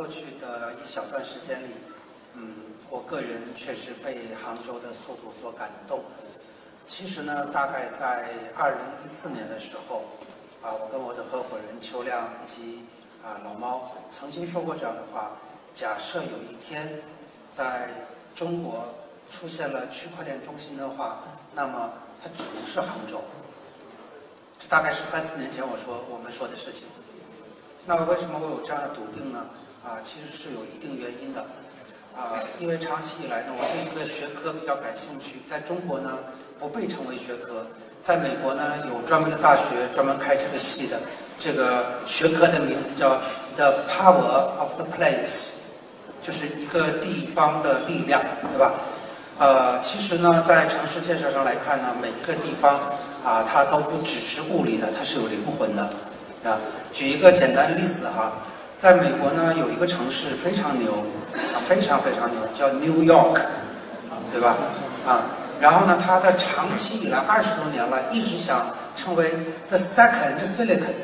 过去的一小段时间里，嗯，我个人确实被杭州的速度所感动。其实呢，大概在二零一四年的时候，啊，我跟我的合伙人邱亮以及啊老猫曾经说过这样的话：假设有一天，在中国出现了区块链中心的话，那么它只能是杭州。这大概是三四年前我说我们说的事情。那为什么会有这样的笃定呢？啊，其实是有一定原因的，啊，因为长期以来呢，我对一个学科比较感兴趣，在中国呢不被称为学科，在美国呢有专门的大学专门开这个系的，这个学科的名字叫 The Power of the Place，就是一个地方的力量，对吧？呃，其实呢，在城市建设上来看呢，每一个地方啊，它都不只是物理的，它是有灵魂的，啊，举一个简单的例子哈。在美国呢，有一个城市非常牛，啊，非常非常牛，叫 New York，对吧？啊，然后呢，它的长期以来二十多年了，一直想成为 the second Silicon，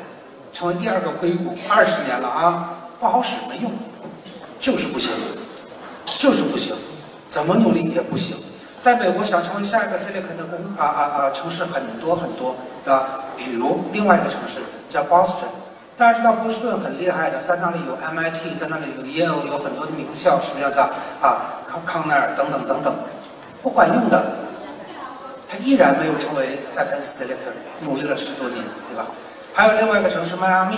成为第二个硅谷，二十年了啊，不好使，没用，就是不行，就是不行，怎么努力也不行。在美国想成为下一个 Silicon 的公啊啊啊城市很多很多的，比如另外一个城市叫 Boston。大家知道波士顿很厉害的，在那里有 MIT，在那里有 Yale，有很多的名校，什么叫啊？康康奈尔等等等等，不管用的，他依然没有成为 Second Silicon，努力了十多年，对吧？还有另外一个城市迈阿密，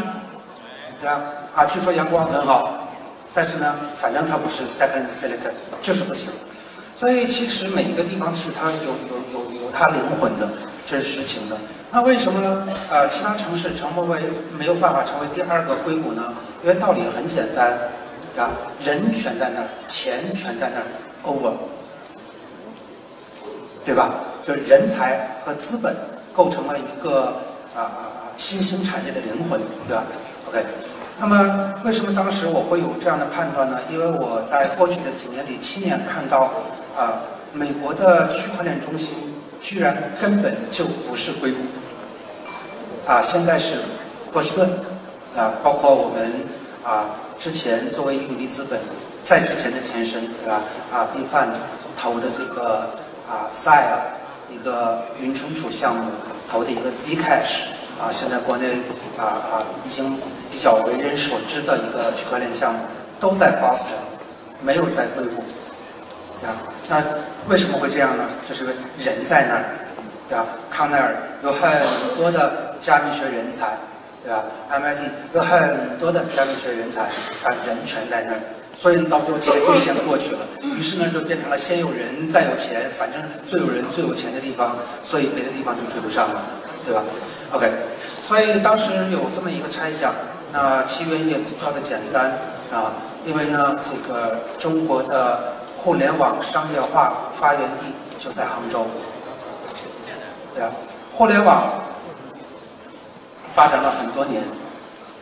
对吧？啊，据说阳光很好，但是呢，反正它不是 Second Silicon，就是不行。所以其实每一个地方是它有有有有它灵魂的。这是实情的。那为什么呃其他城市成为没有办法成为第二个硅谷呢？因为道理很简单，啊，人全在那儿，钱全在那儿，over，对吧？就是人才和资本构成了一个啊啊啊新兴产业的灵魂，对吧？OK，那么为什么当时我会有这样的判断呢？因为我在过去的几年里亲眼看到啊美国的区块链中心。居然根本就不是硅谷，啊，现在是波士顿，啊，包括我们啊之前作为永利资本在之前的前身，对吧？啊，B Fund 投的这个啊 s i e 一个云存储项目投的一个 Zcash，啊，现在国内啊啊已经比较为人所知的一个区块链项目，都在 Boston，没有在硅谷。啊，那为什么会这样呢？就是人在那儿，对吧？康奈尔有很多的加密学人才，对吧？MIT 有很多的加密学人才，啊，人全在那儿，所以到最后钱就先过去了。于是呢，就变成了先有人再有钱，反正最有人最有钱的地方，所以别的地方就追不上了，对吧？OK，所以当时有这么一个猜想，那起源也比较的简单啊，因为呢，这个中国的。互联网商业化发源地就在杭州，对啊，互联网发展了很多年，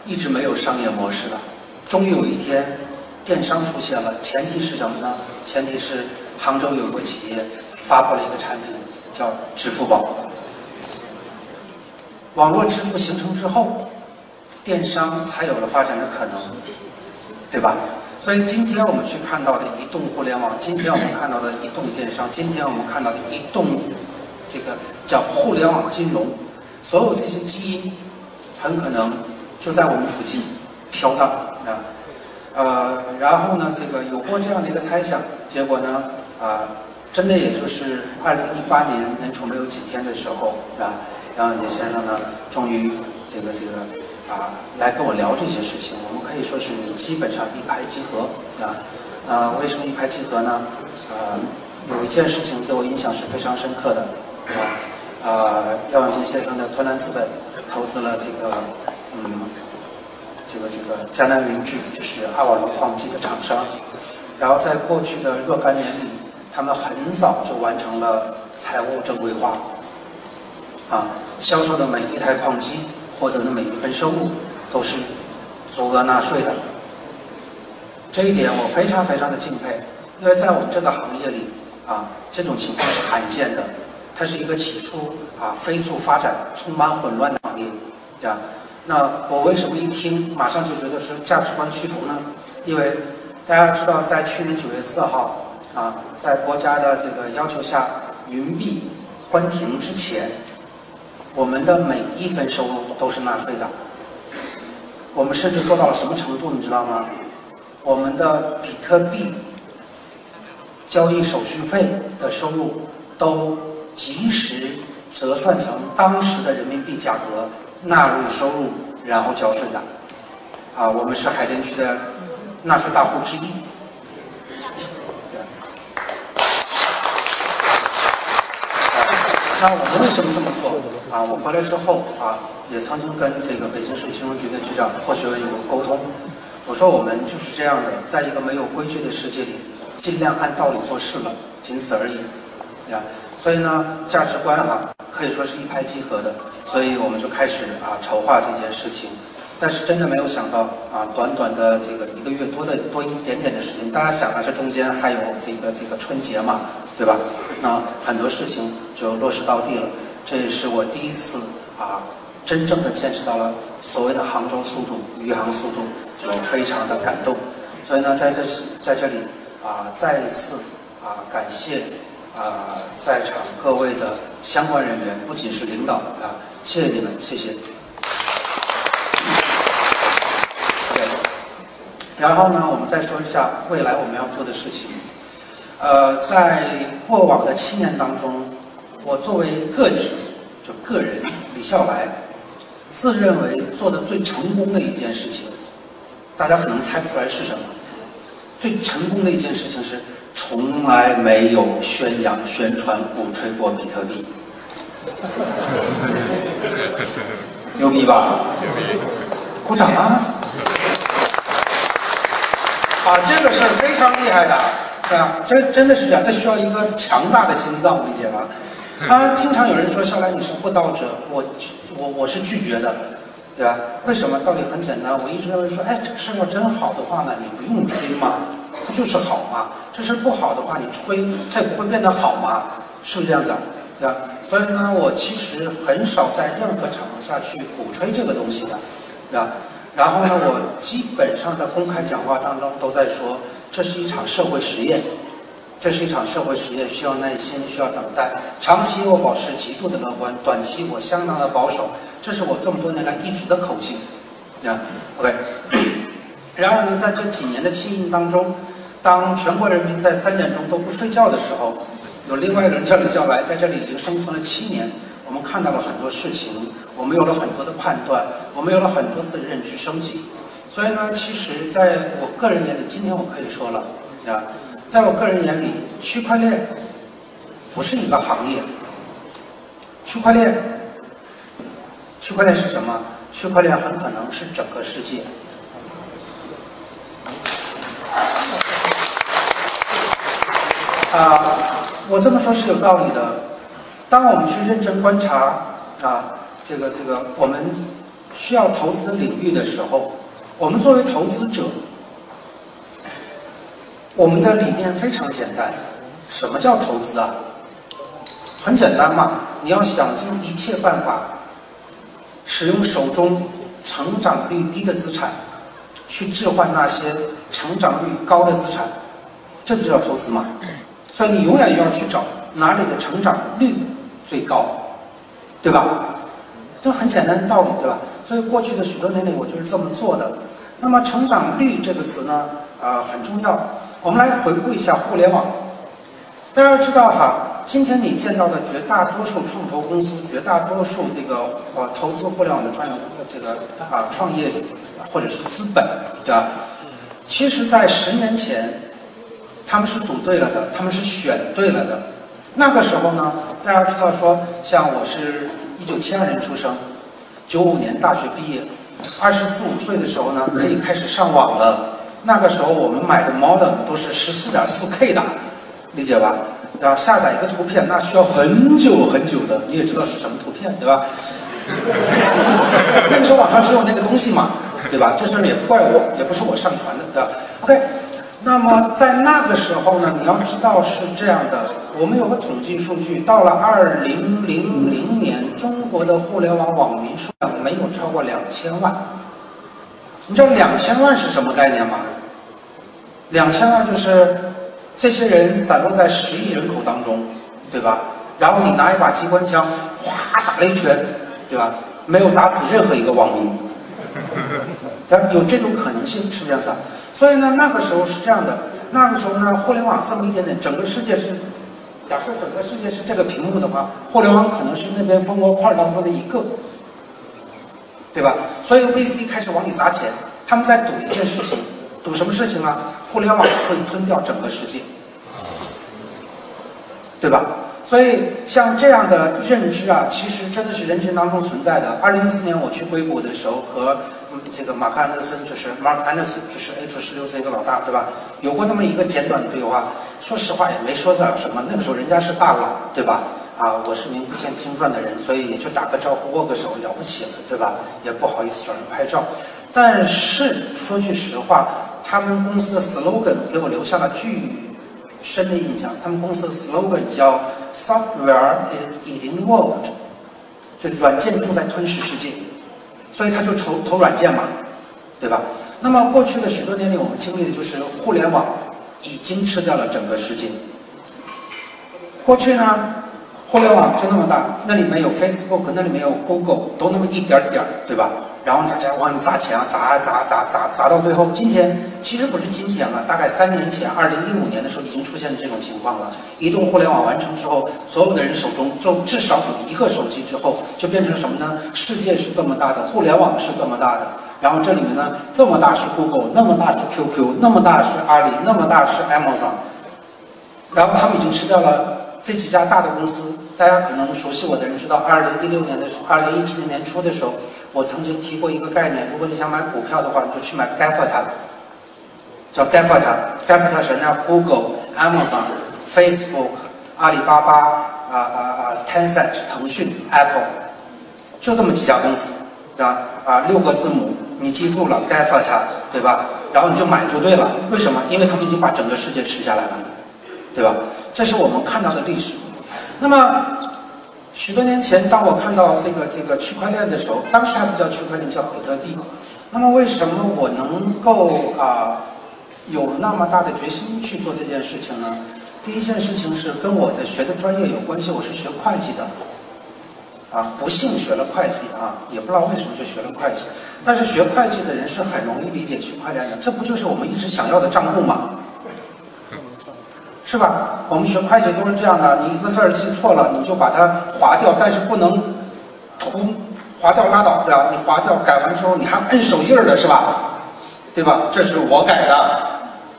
一直没有商业模式了。终于有一天，电商出现了。前提是什么呢？前提是杭州有个企业发布了一个产品，叫支付宝。网络支付形成之后，电商才有了发展的可能，对吧？所以今天我们去看到的移动互联网，今天我们看到的移动电商，今天我们看到的移动这个叫互联网金融，所有这些基因很可能就在我们附近飘荡啊，呃，然后呢，这个有过这样的一个猜想，结果呢，啊，真的也就是二零一八年年初没有几天的时候啊，杨永杰先生呢，终于这个这个。啊，来跟我聊这些事情，我们可以说是基本上一拍即合啊。啊，为什么一拍即合呢？呃，有一件事情对我印象是非常深刻的，啊，啊，廖永金先生的托南资本投资了这个，嗯，这个这个迦南云聚，就是阿瓦罗矿机的厂商，然后在过去的若干年里，他们很早就完成了财务正规化，啊，销售的每一台矿机。获得的每一份收入都是足额纳税的，这一点我非常非常的敬佩，因为在我们这个行业里啊，这种情况是罕见的。它是一个起初啊飞速发展、充满混乱的行业，对吧？那我为什么一听马上就觉得是价值观趋同呢？因为大家知道，在去年九月四号啊，在国家的这个要求下，云币关停之前，我们的每一分收入都是纳税的。我们甚至做到了什么程度，你知道吗？我们的比特币交易手续费的收入都及时折算成当时的人民币价格，纳入收入，然后交税的。啊，我们是海淀区的纳税大户之一。那我们为什么这么做？啊，我回来之后啊，也曾经跟这个北京市金融局的局长霍学文有过沟通。我说我们就是这样的，在一个没有规矩的世界里，尽量按道理做事了，仅此而已。呀，所以呢，价值观哈可以说是一拍即合的，所以我们就开始啊筹划这件事情。但是真的没有想到啊，短短的这个一个月多的多一点点的时间，大家想啊，这中间还有这个这个春节嘛，对吧？那很多事情就落实到地了。这也是我第一次啊，真正的见识到了所谓的杭州速度、余杭速度，就非常的感动。所以呢，在这在这里啊，再一次啊，感谢啊，在场各位的相关人员，不仅是领导啊，谢谢你们，谢谢。然后呢，我们再说一下未来我们要做的事情。呃，在过往的七年当中，我作为个体，就个人李笑来，自认为做的最成功的一件事情，大家可能猜不出来是什么。最成功的一件事情是，从来没有宣扬、宣传、鼓吹过比特币。牛逼吧？牛逼！鼓掌啊！啊，这个是非常厉害的，对吧？真真的是这样，这需要一个强大的心脏，理解吧？啊，经常有人说笑来你是不道者，我我我是拒绝的，对吧？为什么？道理很简单，我一直认为说，哎，这个事要真好的话呢，你不用吹嘛，它就是好嘛。这事不好的话，你吹它也不会变得好嘛，是不是这样子？对吧？所以呢，我其实很少在任何场合下去鼓吹这个东西的，对吧？然后呢，我基本上在公开讲话当中都在说，这是一场社会实验，这是一场社会实验，需要耐心，需要等待。长期我保持极度的乐观，短期我相当的保守，这是我这么多年来一直的口径。啊，OK。然而呢，在这几年的庆运当中，当全国人民在三点钟都不睡觉的时候，有另外一个人叫李笑来，在这里已经生存了七年。我们看到了很多事情，我们有了很多的判断，我们有了很多次认知升级。所以呢，其实在我个人眼里，今天我可以说了，啊，在我个人眼里，区块链不是一个行业。区块链，区块链是什么？区块链很可能是整个世界。啊，我这么说是有道理的。当我们去认真观察啊，这个这个我们需要投资领域的时候，我们作为投资者，我们的理念非常简单。什么叫投资啊？很简单嘛，你要想尽一切办法，使用手中成长率低的资产，去置换那些成长率高的资产，这就叫投资嘛。所以你永远要去找哪里的成长率。最高，对吧？这很简单的道理，对吧？所以过去的许多年里，我就是这么做的。那么“成长率”这个词呢，啊，很重要。我们来回顾一下互联网。大家知道哈，今天你见到的绝大多数创投公司，绝大多数这个呃投资互联网的创业这个啊创业或者是资本，对吧？其实，在十年前，他们是赌对了的，他们是选对了的。那个时候呢，大家知道说，像我是一九七二年出生，九五年大学毕业，二十四五岁的时候呢，可以开始上网了。那个时候我们买的 modem 都是十四点四 K 的，理解吧？要下载一个图片，那需要很久很久的，你也知道是什么图片，对吧？那个时候网上只有那个东西嘛，对吧？这事儿也不怪我，也不是我上传的，对吧？OK。那么在那个时候呢，你要知道是这样的，我们有个统计数据，到了二零零零年，中国的互联网网民数量没有超过两千万。你知道两千万是什么概念吗？两千万就是这些人散落在十亿人口当中，对吧？然后你拿一把机关枪，哗打了一拳，对吧？没有打死任何一个网民，但有这种可能性是不是这样子。所以呢，那个时候是这样的。那个时候呢，互联网这么一点点，整个世界是，假设整个世界是这个屏幕的话，互联网可能是那边蜂窝块当中的一个，对吧？所以 VC 开始往里砸钱，他们在赌一件事情，赌什么事情啊？互联网会吞掉整个世界，对吧？所以像这样的认知啊，其实真的是人群当中存在的。二零一四年我去硅谷的时候，和这个马克安德森，就是 Mark Anderson，就是 H 十六 C 的老大，对吧？有过那么一个简短的对话。说实话也没说点什么，那个时候人家是大佬，对吧？啊，我是名不见经传的人，所以也就打个招呼、握个手，了不起了，对吧？也不好意思找人拍照。但是说句实话，他们公司的 slogan 给我留下了巨。深的印象，他们公司的 slogan 叫 “Software is eating world”，就软件正在吞噬世界，所以他就投投软件嘛，对吧？那么过去的许多年里，我们经历的就是互联网已经吃掉了整个世界。过去呢，互联网就那么大，那里面有 Facebook，那里面有 Google，都那么一点点儿，对吧？然后大家往里砸钱啊，砸砸砸砸砸到最后，今天其实不是今天了，大概三年前，二零一五年的时候已经出现了这种情况了。移动互联网完成之后，所有的人手中就至少有一个手机之后，就变成什么呢？世界是这么大的，互联网是这么大的，然后这里面呢，这么大是 Google，那么大是 QQ，那么大是阿里，那么大是 Amazon，然后他们已经吃掉了这几家大的公司。大家可能熟悉我的人知道，二零一六年的时候，二零一七年年初的时候。我曾经提过一个概念，如果你想买股票的话，你就去买 GAFA，叫 GAFA，GAFA 是人家 Google、Amazon、Facebook、阿里巴巴啊啊啊，Tencent、腾讯、Apple，就这么几家公司，对吧？啊，六个字母，你记住了 GAFA，对吧？然后你就买就对了。为什么？因为他们已经把整个世界吃下来了，对吧？这是我们看到的历史。那么。许多年前，当我看到这个这个区块链的时候，当时还不叫区块链，叫比特币。那么，为什么我能够啊有那么大的决心去做这件事情呢？第一件事情是跟我的学的专业有关系，我是学会计的，啊，不幸学了会计啊，也不知道为什么就学了会计。但是学会计的人是很容易理解区块链的，这不就是我们一直想要的账户吗？是吧？我们学会计都是这样的，你一个字儿记错了，你就把它划掉，但是不能涂划掉拉倒，对吧？你划掉改完之后，你还摁手印儿的是吧？对吧？这是我改的，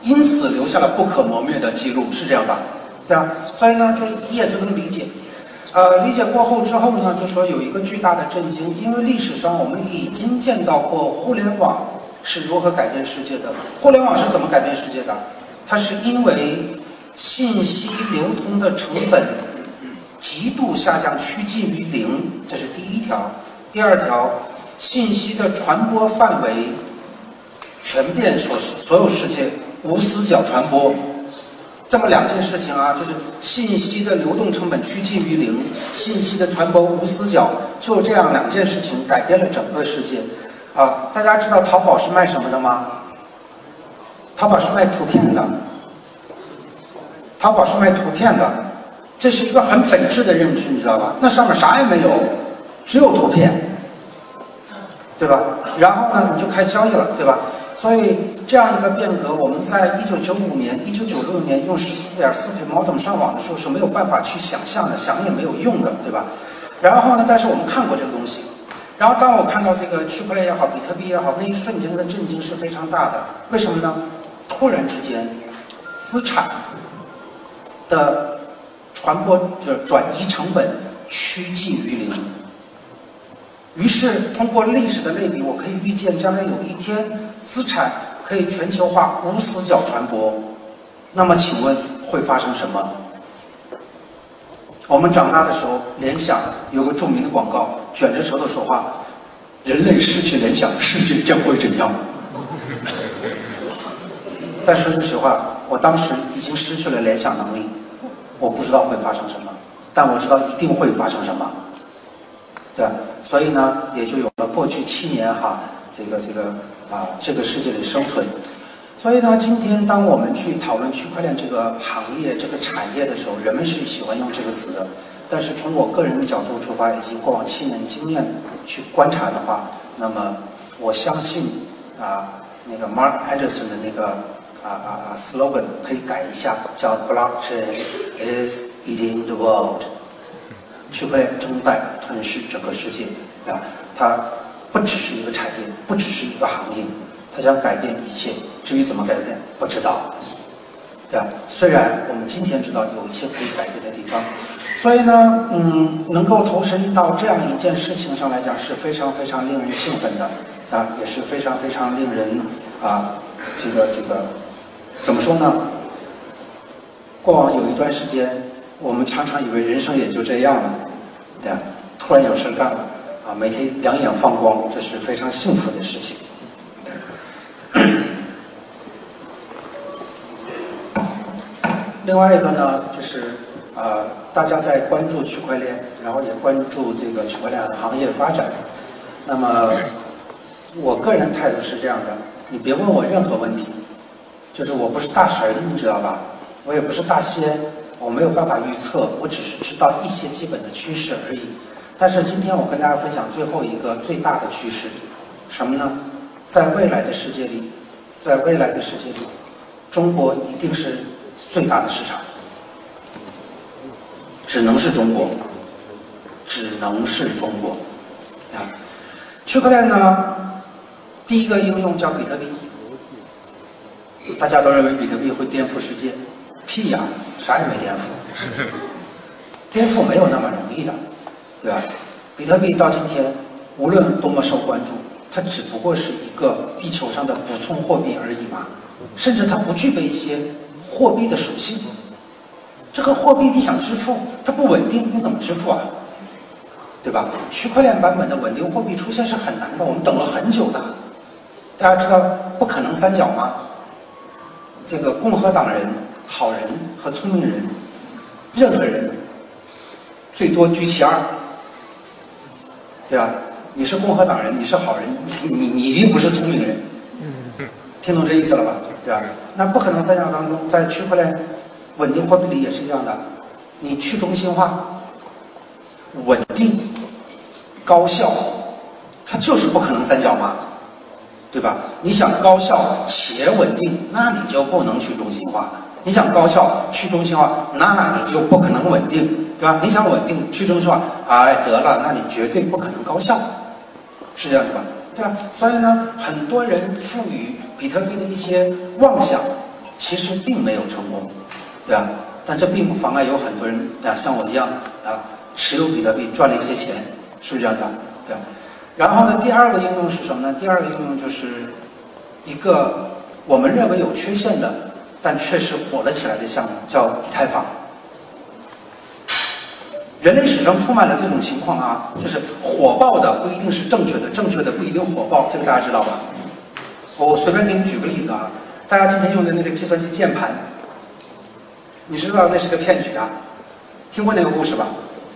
因此留下了不可磨灭的记录，是这样吧？对吧？所以呢，就一眼就能理解。呃，理解过后之后呢，就说有一个巨大的震惊，因为历史上我们已经见到过互联网是如何改变世界的。互联网是怎么改变世界的？它是因为。信息流通的成本极度下降，趋近于零，这是第一条。第二条，信息的传播范围全遍所所有世界，无死角传播。这么两件事情啊，就是信息的流动成本趋近于零，信息的传播无死角，就这样两件事情改变了整个世界。啊，大家知道淘宝是卖什么的吗？淘宝是卖图片的。淘宝是卖图片的，这是一个很本质的认知，你知道吧？那上面啥也没有，只有图片，对吧？然后呢，你就开交易了，对吧？所以这样一个变革，我们在一九九五年、一九九六年用十四点四 K modem 上网的时候是没有办法去想象的，想也没有用的，对吧？然后呢，但是我们看过这个东西，然后当我看到这个区块链也好，比特币也好，那一瞬间的震惊是非常大的。为什么呢？突然之间，资产。的传播就是转移成本趋近于零，于是通过历史的类比，我可以预见将来有一天资产可以全球化无死角传播。那么请问会发生什么？我们长大的时候，联想有个著名的广告，卷着舌头说话：“人类失去联想，世界将会怎样？”但说句实话。我当时已经失去了联想能力，我不知道会发生什么，但我知道一定会发生什么，对所以呢，也就有了过去七年哈，这个这个啊，这个世界里生存。所以呢，今天当我们去讨论区块链这个行业、这个产业的时候，人们是喜欢用这个词的。但是从我个人的角度出发，以及过往七年经验去观察的话，那么我相信啊，那个 Mark Anderson 的那个啊啊啊 slogan 可以改一下，叫 Blockchain is eating the world。区块链正在吞噬整个世界，啊，它不只是一个产业，不只是一个行业，它将改变一切。至于怎么改变，不知道，对吧？虽然我们今天知道有一些可以改变的地方，所以呢，嗯，能够投身到这样一件事情上来讲是非常非常令人兴奋的，啊，也是非常非常令人啊，这个这个怎么说呢？过往有一段时间。我们常常以为人生也就这样了，对吧？突然有事干了，啊，每天两眼放光，这是非常幸福的事情。另外一个呢，就是啊，大家在关注区块链，然后也关注这个区块链行业发展。那么，我个人态度是这样的：你别问我任何问题，就是我不是大神，你知道吧？我也不是大仙。我没有办法预测，我只是知道一些基本的趋势而已。但是今天我跟大家分享最后一个最大的趋势，什么呢？在未来的世界里，在未来的世界里，中国一定是最大的市场，只能是中国，只能是中国。啊，区块链呢，第一个应用叫比特币，大家都认为比特币会颠覆世界。屁呀，啥也没颠覆，颠覆没有那么容易的，对吧？比特币到今天，无论多么受关注，它只不过是一个地球上的补充货币而已嘛，甚至它不具备一些货币的属性。这个货币你想支付，它不稳定，你怎么支付啊？对吧？区块链版本的稳定货币出现是很难的，我们等了很久的。大家知道不可能三角吗？这个共和党人。好人和聪明人，任何人最多居其二，对吧？你是共和党人，你是好人，你你你一定不是聪明人。听懂这意思了吧？对吧？那不可能三角当中，在区块链稳定货币里也是一样的，你去中心化、稳定、高效，它就是不可能三角嘛，对吧？你想高效且稳定，那你就不能去中心化。你想高效去中心化，那你就不可能稳定，对吧？你想稳定去中心化，哎，得了，那你绝对不可能高效，是这样子吧？对吧？所以呢，很多人赋予比特币的一些妄想，其实并没有成功，对吧？但这并不妨碍有很多人啊，像我一样啊，持有比特币赚了一些钱，是不是这样子？对吧？然后呢，第二个应用是什么呢？第二个应用就是一个我们认为有缺陷的。但确实火了起来的项目叫以太坊。人类史上充满了这种情况啊，就是火爆的不一定是正确的，正确的不一定火爆，这个大家知道吧？我随便给你举个例子啊，大家今天用的那个计算机键盘，你知道那是个骗局啊？听过那个故事吧？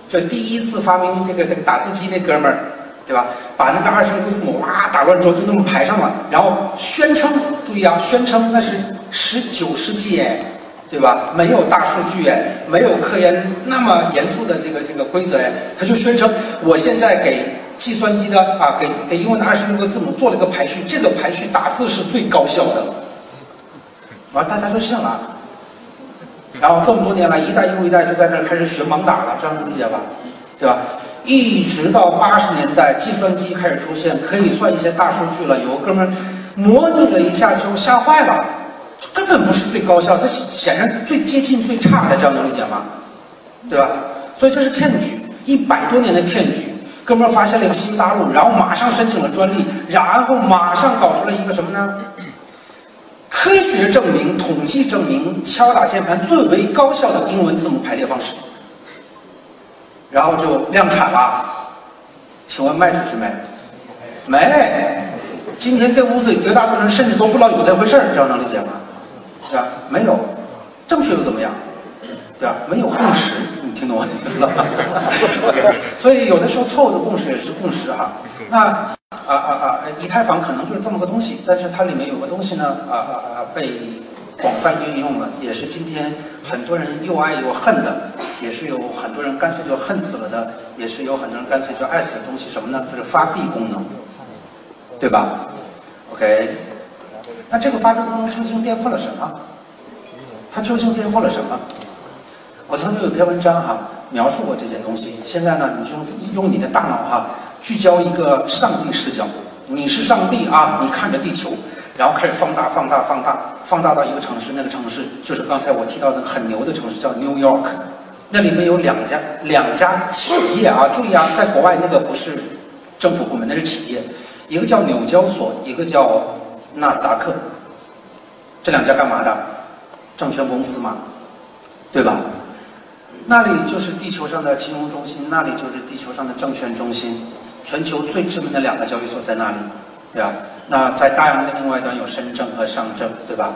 就第一次发明这个这个打字机那哥们儿。对吧？把那个二十六个字母哇打乱之后就那么排上了，然后宣称，注意啊，宣称那是十九世纪哎，对吧？没有大数据哎，没有科研那么严肃的这个这个规则哎，他就宣称我现在给计算机的啊，给给英文的二十六个字母做了一个排序，这个排序打字是最高效的，完大家就信了，然后这么多年来一代又一代就在那儿开始学盲打了，这样能理解吧？对吧？一直到八十年代，计算机开始出现，可以算一些大数据了。有个哥们模拟了一下之后吓坏了，根本不是最高效，这显然最接近最差的，这样能理解吗？对吧？所以这是骗局，一百多年的骗局。哥们发现了一个新大陆，然后马上申请了专利，然后马上搞出了一个什么呢？科学证明、统计证明，敲打键盘最为高效的英文字母排列方式。然后就量产了，请问卖出去没？没。今天这屋子里绝大多数人甚至都不知道有这回事儿，这样能理解吗？对吧？没有，正确又怎么样？对吧？没有共识，你听懂我的意思了？所以有的时候错误的共识也是共识哈。那。啊啊啊！以太坊可能就是这么个东西，但是它里面有个东西呢，啊啊啊，被广泛运用了，也是今天很多人又爱又恨的，也是有很多人干脆就恨死了的，也是有很多人干脆就爱死的东西，什么呢？就是发币功能，对吧？OK，那这个发币功能究竟颠覆了什么？它究竟颠覆了什么？我曾经有篇文章哈描述过这些东西，现在呢，你就用用你的大脑哈。聚焦一个上帝视角，你是上帝啊！你看着地球，然后开始放大、放大、放大，放大到一个城市，那个城市就是刚才我提到的很牛的城市，叫 New York。那里面有两家两家企业啊，注意啊，在国外那个不是政府部门，那是企业，一个叫纽交所，一个叫纳斯达克。这两家干嘛的？证券公司嘛，对吧？那里就是地球上的金融中心，那里就是地球上的证券中心。全球最知名的两个交易所在那里，对吧？那在大洋的另外一端有深圳和上证，对吧？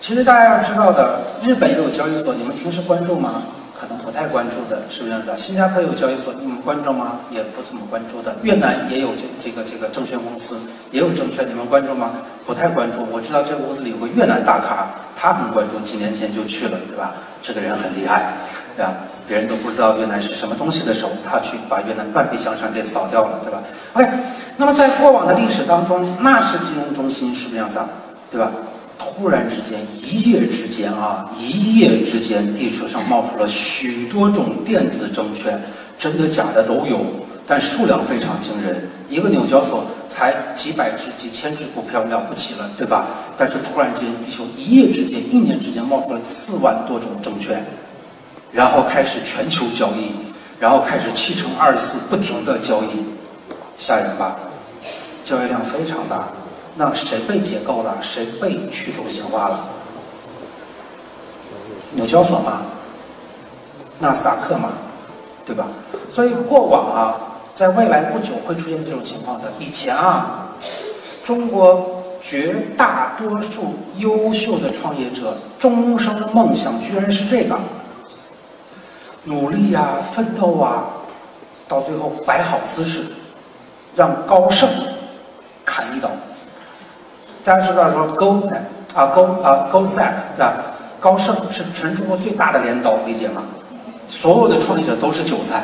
其实大家要知道的，日本也有交易所，你们平时关注吗？可能不太关注的，是不是这样子啊？新加坡有交易所，你们关注吗？也不怎么关注的。越南也有这这个这个证券公司，也有证券，你们关注吗？不太关注。我知道这个屋子里有个越南大咖，他很关注，几年前就去了，对吧？这个人很厉害，对吧？别人都不知道越南是什么东西的时候，他去把越南半壁江山给扫掉了，对吧？OK，那么在过往的历史当中，那是金融中心，是不是这样子啊？对吧？突然之间，一夜之间啊，一夜之间，地球上冒出了许多种电子证券，真的假的都有，但数量非常惊人。一个纽交所才几百只、几千只股票，了不起了，对吧？但是突然间，地球一夜之间、一年之间冒出了四万多种证券。然后开始全球交易，然后开始七乘二十四不停的交易，吓人吧？交易量非常大。那谁被解构了？谁被去中心化了？纽交所嘛，纳斯达克嘛，对吧？所以过往啊，在未来不久会出现这种情况的。以前啊，中国绝大多数优秀的创业者终生的梦想居然是这个。努力呀，奋斗啊，到最后摆好姿势，让高盛砍一刀。大家知道说高啊高啊高盛对吧？高盛是全中国最大的镰刀，理解吗？所有的创业者都是韭菜，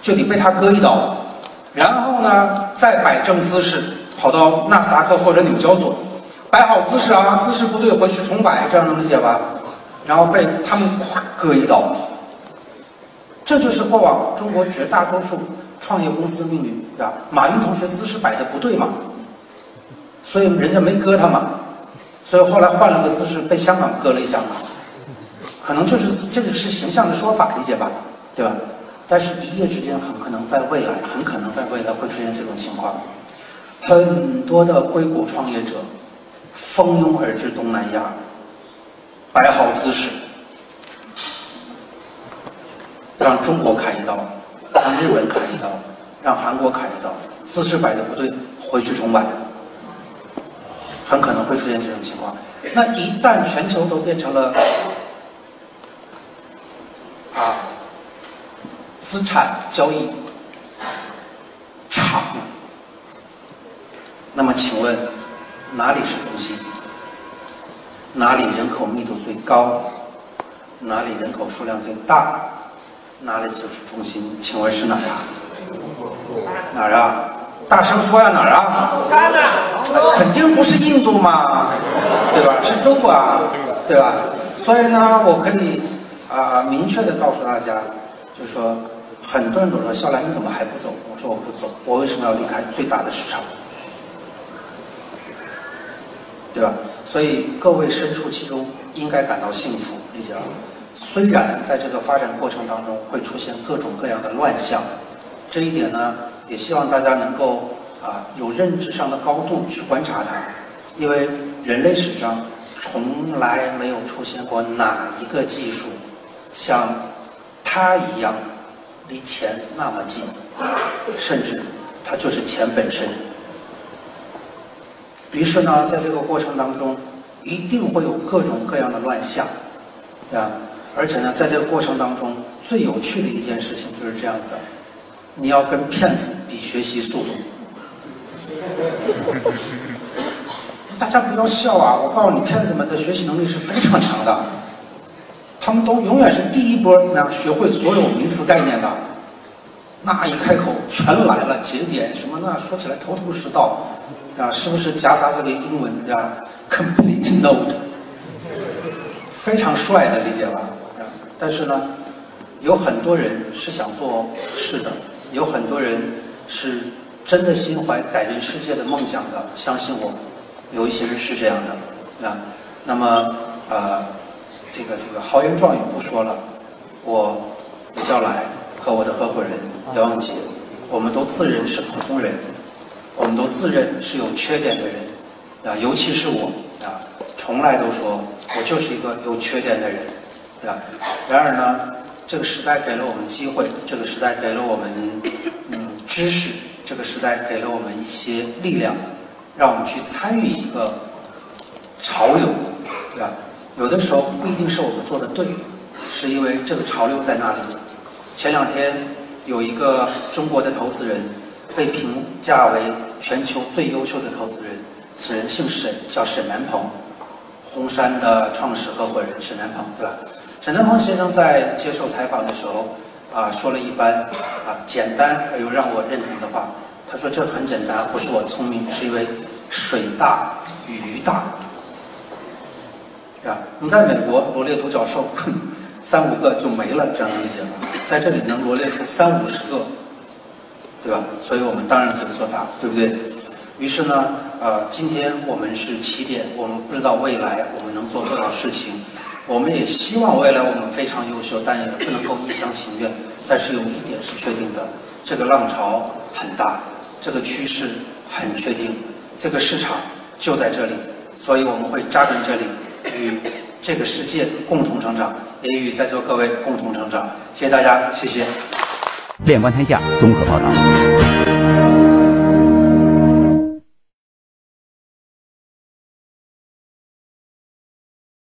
就得被他割一刀，然后呢再摆正姿势，跑到纳斯达克或者纽交所，摆好姿势啊，姿势不对回去重摆，这样能理解吧？然后被他们咵割一刀。这就是过往中国绝大多数创业公司命运，对吧？马云同学姿势摆的不对嘛，所以人家没割他嘛，所以后来换了个姿势，被香港割了一下嘛，可能就是这个是形象的说法，理解吧？对吧？但是一夜之间，很可能在未来，很可能在未来会出现这种情况，很多的硅谷创业者蜂拥而至东南亚，摆好姿势。让中国砍一刀，让日本砍一刀，让韩国砍一刀，姿势摆的不对，回去重摆，很可能会出现这种情况。那一旦全球都变成了啊资产交易场，那么请问哪里是中心？哪里人口密度最高？哪里人口数量最大？哪里就是中心？请问是哪儿啊？哪儿啊？大声说呀！哪儿啊？肯定不是印度嘛，对吧？是中国啊，对吧？所以呢，我可以啊明确的告诉大家，就是说，很多人都说肖兰你怎么还不走？我说我不走，我为什么要离开最大的市场？对吧？所以各位身处其中，应该感到幸福，理解吗？虽然在这个发展过程当中会出现各种各样的乱象，这一点呢，也希望大家能够啊有认知上的高度去观察它，因为人类史上从来没有出现过哪一个技术像它一样离钱那么近，甚至它就是钱本身。于是呢，在这个过程当中，一定会有各种各样的乱象，对吧？而且呢，在这个过程当中，最有趣的一件事情就是这样子的：你要跟骗子比学习速度。大家不要笑啊！我告诉你，骗子们的学习能力是非常强的，他们都永远是第一波那学会所有名词概念的。那一开口全来了，节点什么那说起来头头是道，啊，是不是夹杂这个英文的？Complete note，非常帅的，理解吧？但是呢，有很多人是想做事的，有很多人是真的心怀改变世界的梦想的，相信我。有一些人是这样的，啊，那么呃，这个这个豪言壮语不说了，我李笑来和我的合伙人姚永杰，我们都自认是普通人，我们都自认是有缺点的人，啊，尤其是我啊，从来都说我就是一个有缺点的人，对吧？然而呢，这个时代给了我们机会，这个时代给了我们嗯知识，这个时代给了我们一些力量。让我们去参与一个潮流，对吧？有的时候不一定是我们做的对，是因为这个潮流在那里。前两天有一个中国的投资人被评价为全球最优秀的投资人，此人姓沈，叫沈南鹏，红杉的创始合伙人沈南鹏，对吧？沈南鹏先生在接受采访的时候啊，说了一番啊简单而又让我认同的话。他说：“这很简单，不是我聪明，是因为水大鱼大，啊，你在美国罗列独角兽，三五个就没了，这样理解吗？在这里能罗列出三五十个，对吧？所以我们当然可以做大，对不对？于是呢，呃，今天我们是起点，我们不知道未来我们能做多少事情，我们也希望未来我们非常优秀，但也不能够一厢情愿。但是有一点是确定的，这个浪潮很大。”这个趋势很确定，这个市场就在这里，所以我们会扎根这里，与这个世界共同成长，也与在座各位共同成长。谢谢大家，谢谢。链观天下综合报道。